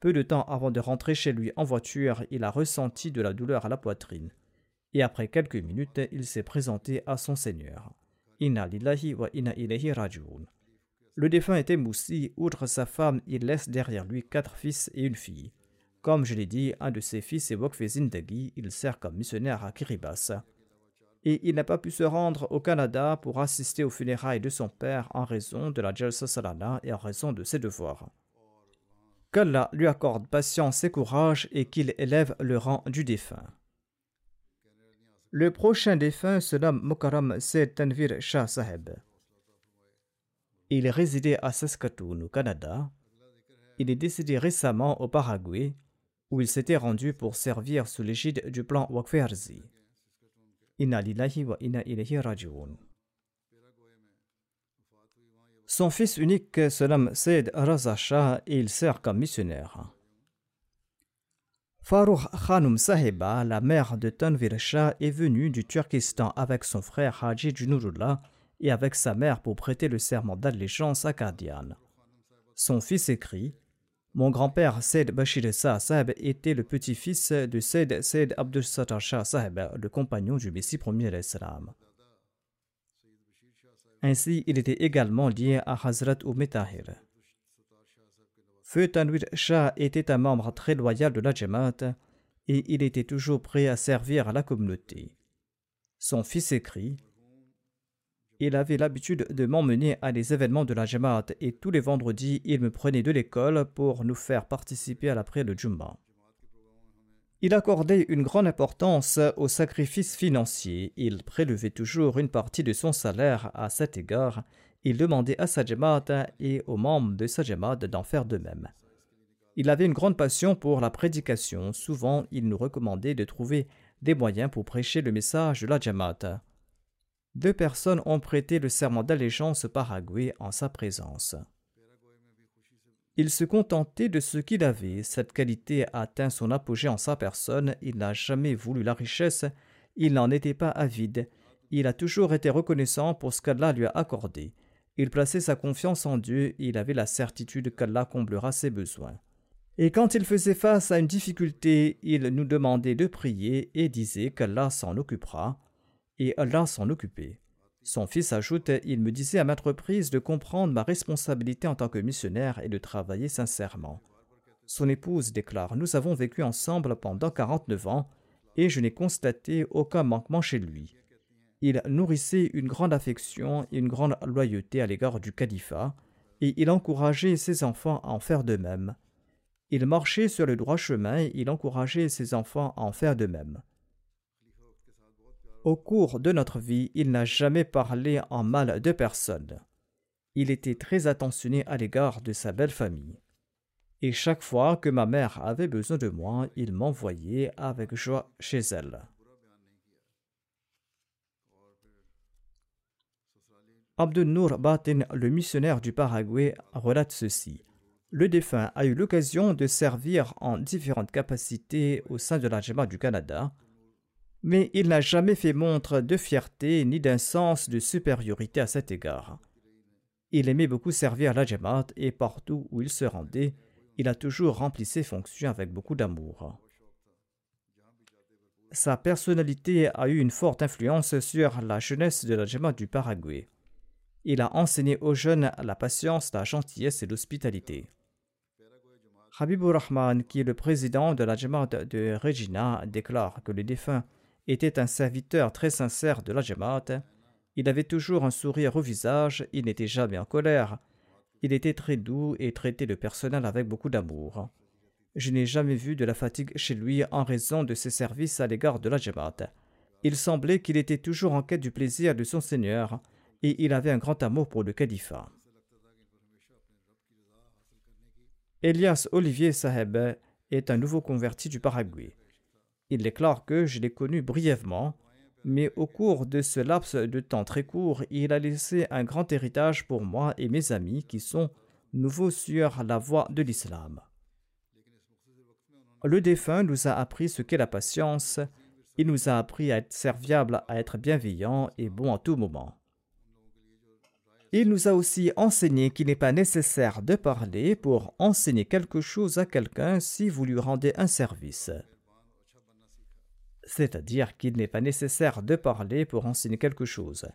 Peu de temps avant de rentrer chez lui en voiture, il a ressenti de la douleur à la poitrine. Et après quelques minutes, il s'est présenté à son Seigneur. Inna lillahi wa inna rajiun. Le défunt était Moussi. Outre sa femme, il laisse derrière lui quatre fils et une fille. Comme je l'ai dit, un de ses fils est Wokfe Zindagi. Il sert comme missionnaire à Kiribati et il n'a pas pu se rendre au Canada pour assister aux funérailles de son père en raison de la Jalsa Salana et en raison de ses devoirs. Qu'Allah lui accorde patience et courage et qu'il élève le rang du défunt. Le prochain défunt se nomme Mokaram Tanvir Shah Saheb. Il résidait à Saskatoon, au Canada. Il est décédé récemment au Paraguay, où il s'était rendu pour servir sous l'égide du plan Wakferzi. Son fils unique se nomme Said Raza Shah il sert comme missionnaire. Farouk Khanum Sahiba, la mère de Tanvir Shah, est venue du Turkestan avec son frère Haji Junurullah et avec sa mère pour prêter le serment d'allégeance à Kardian. Son fils écrit mon grand-père Said Bashir Shah était le petit-fils de Said Said Abdul Shah Sahib, le compagnon du Messie premier l'Islam. Ainsi, il était également lié à Hazrat Umetahir. Feu Tanwir Shah était un membre très loyal de la Jamaat et il était toujours prêt à servir la communauté. Son fils écrit il avait l'habitude de m'emmener à des événements de la Jamaat et tous les vendredis, il me prenait de l'école pour nous faire participer à la prière de Jumma. Il accordait une grande importance aux sacrifices financiers. Il prélevait toujours une partie de son salaire à cet égard. Il demandait à sa et aux membres de sa d'en faire de même. Il avait une grande passion pour la prédication. Souvent, il nous recommandait de trouver des moyens pour prêcher le message de la Jamaat deux personnes ont prêté le serment d'allégeance au Paraguay en sa présence. Il se contentait de ce qu'il avait. Cette qualité a atteint son apogée en sa personne. Il n'a jamais voulu la richesse. Il n'en était pas avide. Il a toujours été reconnaissant pour ce qu'Allah lui a accordé. Il plaçait sa confiance en Dieu et il avait la certitude qu'Allah comblera ses besoins. Et quand il faisait face à une difficulté, il nous demandait de prier et disait qu'Allah s'en occupera et Allah s'en occupait. Son fils ajoute Il me disait à maintes reprises de comprendre ma responsabilité en tant que missionnaire et de travailler sincèrement. Son épouse déclare Nous avons vécu ensemble pendant 49 ans et je n'ai constaté aucun manquement chez lui. Il nourrissait une grande affection et une grande loyauté à l'égard du califat et il encourageait ses enfants à en faire de même. Il marchait sur le droit chemin et il encourageait ses enfants à en faire de même. Au cours de notre vie, il n'a jamais parlé en mal de personne. Il était très attentionné à l'égard de sa belle famille. Et chaque fois que ma mère avait besoin de moi, il m'envoyait avec joie chez elle. Abdel Nour Batin, le missionnaire du Paraguay, relate ceci. Le défunt a eu l'occasion de servir en différentes capacités au sein de la du Canada, mais il n'a jamais fait montre de fierté ni d'un sens de supériorité à cet égard. Il aimait beaucoup servir la Jamaat et partout où il se rendait, il a toujours rempli ses fonctions avec beaucoup d'amour. Sa personnalité a eu une forte influence sur la jeunesse de la Jamaat du Paraguay. Il a enseigné aux jeunes la patience, la gentillesse et l'hospitalité. Habibur Rahman, qui est le président de la Jamaat de Regina, déclare que le défunt était un serviteur très sincère de la Jamaat. Il avait toujours un sourire au visage, il n'était jamais en colère. Il était très doux et traitait le personnel avec beaucoup d'amour. Je n'ai jamais vu de la fatigue chez lui en raison de ses services à l'égard de la Jamaat. Il semblait qu'il était toujours en quête du plaisir de son Seigneur et il avait un grand amour pour le califat. Elias Olivier Saheb est un nouveau converti du Paraguay. Il déclare que je l'ai connu brièvement, mais au cours de ce laps de temps très court, il a laissé un grand héritage pour moi et mes amis qui sont nouveaux sur la voie de l'islam. Le défunt nous a appris ce qu'est la patience, il nous a appris à être serviable, à être bienveillant et bon en tout moment. Il nous a aussi enseigné qu'il n'est pas nécessaire de parler pour enseigner quelque chose à quelqu'un si vous lui rendez un service. C'est-à-dire qu'il n'est pas nécessaire de parler pour enseigner quelque chose.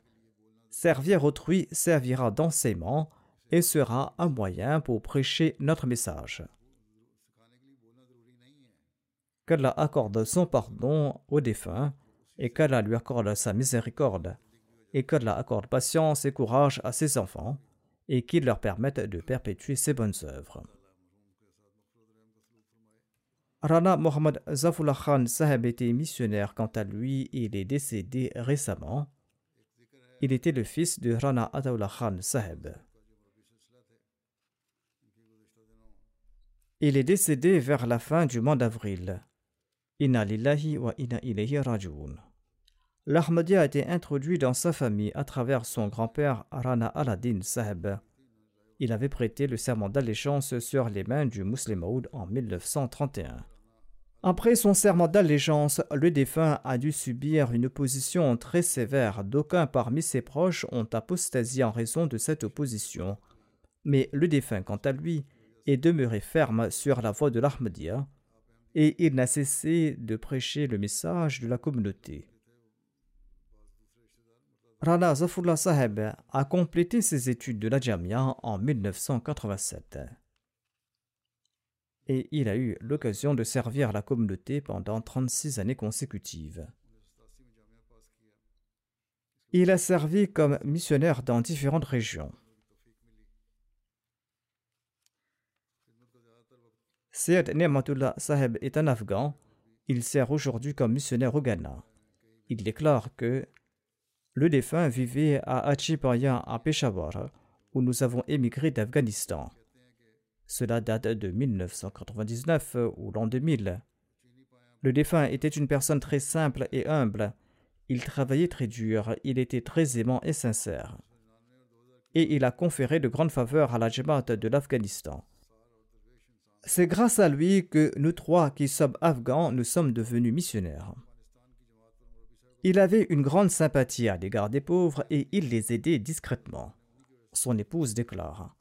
Servir autrui servira d'enseignement et sera un moyen pour prêcher notre message. Qu'Allah accorde son pardon aux défunts et qu'Allah lui accorde sa miséricorde et qu'Allah accorde patience et courage à ses enfants et qu'il leur permette de perpétuer ses bonnes œuvres. Rana Mohammad Zafullah Khan Saheb était missionnaire quant à lui il est décédé récemment. Il était le fils de Rana Ataullah Khan Saheb. Il est décédé vers la fin du mois d'avril. Inna lillahi wa inna ilayhi rajoun. L'Ahmadi a été introduit dans sa famille à travers son grand-père Rana Aladdin Saheb. Il avait prêté le serment d'allégeance sur les mains du Muslim en 1931. Après son serment d'allégeance, le défunt a dû subir une opposition très sévère. D'aucuns parmi ses proches ont apostasié en raison de cette opposition. Mais le défunt, quant à lui, est demeuré ferme sur la voie de l'Ahmadiyya et il n'a cessé de prêcher le message de la communauté. Rana Zafullah Saheb a complété ses études de la Jamia en 1987. Et il a eu l'occasion de servir la communauté pendant 36 années consécutives. Il a servi comme missionnaire dans différentes régions. Syed Nematullah Saheb est un Afghan. Il sert aujourd'hui comme missionnaire au Ghana. Il déclare que le défunt vivait à Achipaya à Peshawar, où nous avons émigré d'Afghanistan. Cela date de 1999 ou l'an 2000. Le défunt était une personne très simple et humble. Il travaillait très dur, il était très aimant et sincère. Et il a conféré de grandes faveurs à la de l'Afghanistan. C'est grâce à lui que nous trois qui sommes afghans, nous sommes devenus missionnaires. Il avait une grande sympathie à l'égard des pauvres et il les aidait discrètement. Son épouse déclare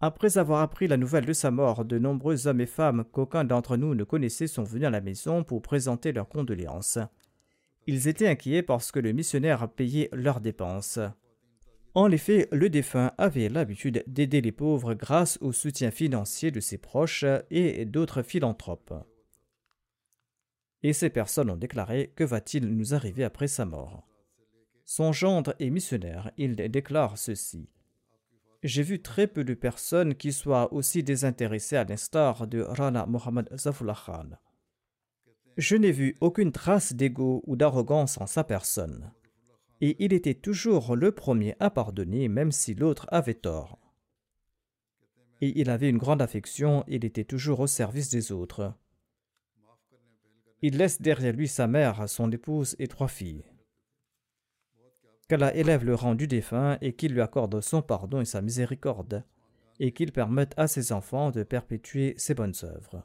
Après avoir appris la nouvelle de sa mort, de nombreux hommes et femmes qu'aucun d'entre nous ne connaissait sont venus à la maison pour présenter leurs condoléances. Ils étaient inquiets parce que le missionnaire payait leurs dépenses. En effet, le défunt avait l'habitude d'aider les pauvres grâce au soutien financier de ses proches et d'autres philanthropes et ces personnes ont déclaré Que va-t-il nous arriver après sa mort? Son gendre est missionnaire, il déclare ceci. J'ai vu très peu de personnes qui soient aussi désintéressées à l'instar de Rana Mohammad Zafullah Khan. Je n'ai vu aucune trace d'ego ou d'arrogance en sa personne. Et il était toujours le premier à pardonner même si l'autre avait tort. Et il avait une grande affection, il était toujours au service des autres. Il laisse derrière lui sa mère, son épouse et trois filles. qu'Allah élève le rang du défunt et qu'il lui accorde son pardon et sa miséricorde, et qu'il permette à ses enfants de perpétuer ses bonnes œuvres.